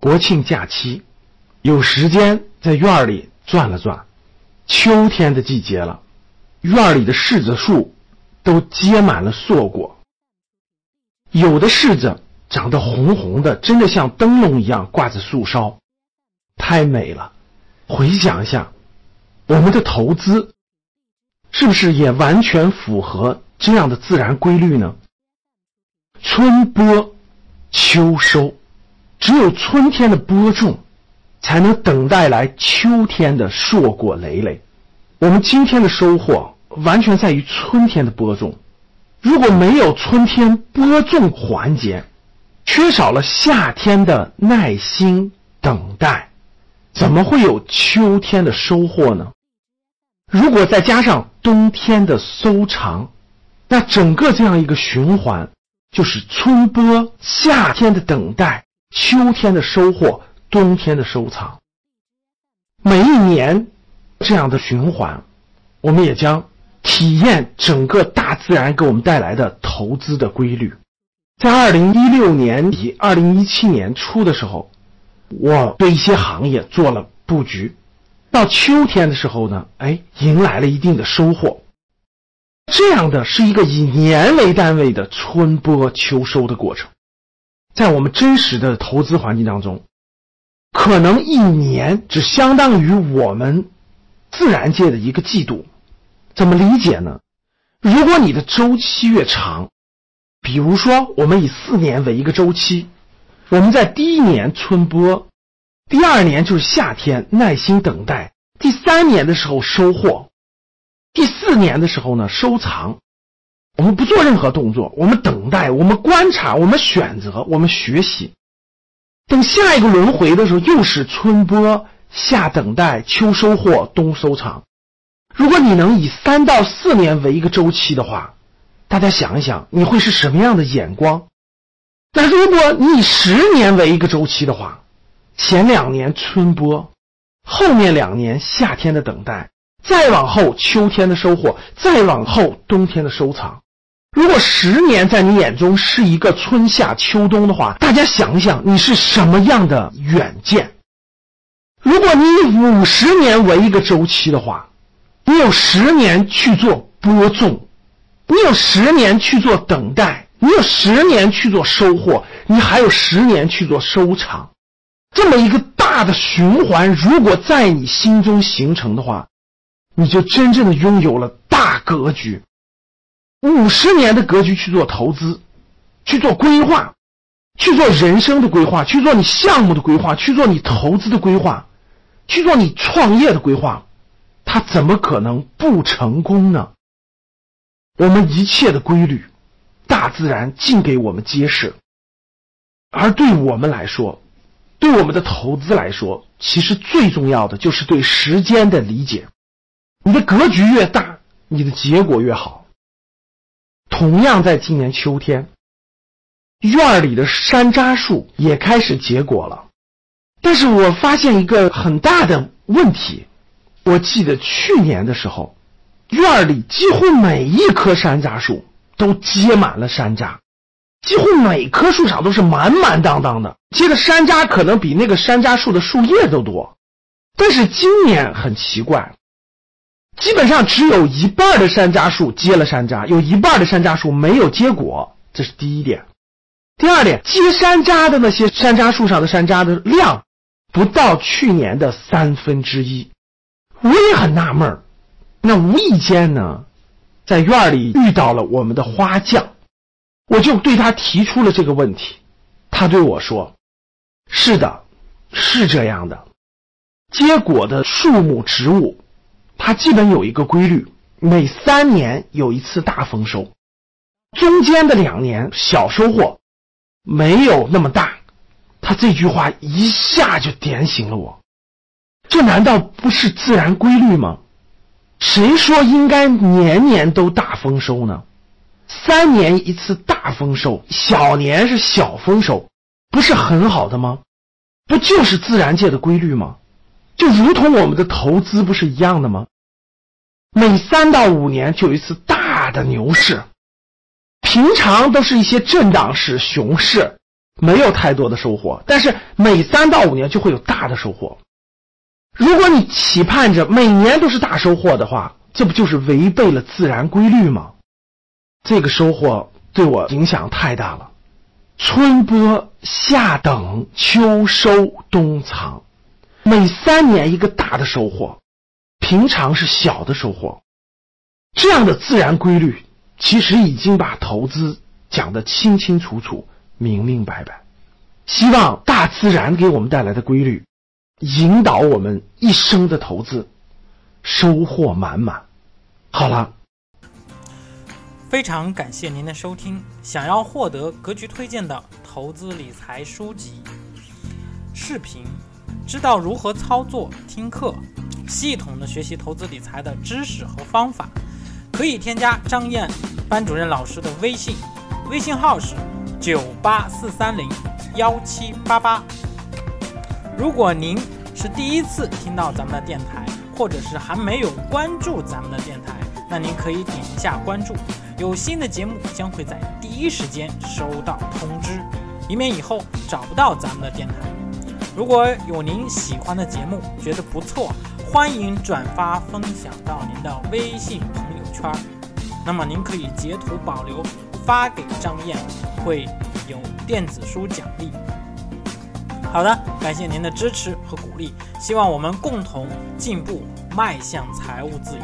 国庆假期，有时间在院儿里转了转。秋天的季节了，院儿里的柿子树都结满了硕果。有的柿子长得红红的，真的像灯笼一样挂在树梢，太美了。回想一下，我们的投资是不是也完全符合这样的自然规律呢？春播，秋收，只有春天的播种，才能等待来秋天的硕果累累。我们今天的收获完全在于春天的播种。如果没有春天播种环节，缺少了夏天的耐心等待，怎么会有秋天的收获呢？如果再加上冬天的收藏，那整个这样一个循环。就是春播，夏天的等待，秋天的收获，冬天的收藏。每一年这样的循环，我们也将体验整个大自然给我们带来的投资的规律。在二零一六年底、二零一七年初的时候，我对一些行业做了布局，到秋天的时候呢，哎，迎来了一定的收获。这样的是一个以年为单位的春播秋收的过程，在我们真实的投资环境当中，可能一年只相当于我们自然界的一个季度。怎么理解呢？如果你的周期越长，比如说我们以四年为一个周期，我们在第一年春播，第二年就是夏天耐心等待，第三年的时候收获。第四年的时候呢，收藏，我们不做任何动作，我们等待，我们观察，我们选择，我们学习。等下一个轮回的时候，又是春播、夏等待、秋收获、冬收藏。如果你能以三到四年为一个周期的话，大家想一想，你会是什么样的眼光？那如果你以十年为一个周期的话，前两年春播，后面两年夏天的等待。再往后，秋天的收获；再往后，冬天的收藏。如果十年在你眼中是一个春夏秋冬的话，大家想一想，你是什么样的远见？如果你以五十年为一个周期的话，你有十年去做播种，你有十年去做等待，你有十年去做收获，你还有十年去做收藏。这么一个大的循环，如果在你心中形成的话，你就真正的拥有了大格局，五十年的格局去做投资，去做规划，去做人生的规划，去做你项目的规划，去做你投资的规划，去做你创业的规划，它怎么可能不成功呢？我们一切的规律，大自然尽给我们揭示，而对我们来说，对我们的投资来说，其实最重要的就是对时间的理解。你的格局越大，你的结果越好。同样，在今年秋天，院里的山楂树也开始结果了。但是我发现一个很大的问题。我记得去年的时候，院里几乎每一棵山楂树都结满了山楂，几乎每棵树上都是满满当当的，结的山楂可能比那个山楂树的树叶都多。但是今年很奇怪。基本上只有一半的山楂树结了山楂，有一半的山楂树没有结果，这是第一点。第二点，结山楂的那些山楂树上的山楂的量不到去年的三分之一。我也很纳闷儿，那无意间呢，在院里遇到了我们的花匠，我就对他提出了这个问题。他对我说：“是的，是这样的，结果的树木植物。”它基本有一个规律，每三年有一次大丰收，中间的两年小收获，没有那么大。他这句话一下就点醒了我，这难道不是自然规律吗？谁说应该年年都大丰收呢？三年一次大丰收，小年是小丰收，不是很好的吗？不就是自然界的规律吗？就如同我们的投资不是一样的吗？每三到五年就有一次大的牛市，平常都是一些震荡市、熊市，没有太多的收获，但是每三到五年就会有大的收获。如果你期盼着每年都是大收获的话，这不就是违背了自然规律吗？这个收获对我影响太大了。春播、夏等、秋收、冬藏，每三年一个大的收获，平常是小的收获。这样的自然规律，其实已经把投资讲得清清楚楚、明明白白。希望大自然给我们带来的规律，引导我们一生的投资，收获满满。好了。非常感谢您的收听。想要获得格局推荐的投资理财书籍、视频，知道如何操作听课，系统的学习投资理财的知识和方法，可以添加张燕班主任老师的微信，微信号是九八四三零幺七八八。如果您是第一次听到咱们的电台，或者是还没有关注咱们的电台，那您可以点一下关注。有新的节目将会在第一时间收到通知，以免以后找不到咱们的电台。如果有您喜欢的节目，觉得不错，欢迎转发分享到您的微信朋友圈。那么您可以截图保留，发给张燕，会有电子书奖励。好的，感谢您的支持和鼓励，希望我们共同进步，迈向财务自由。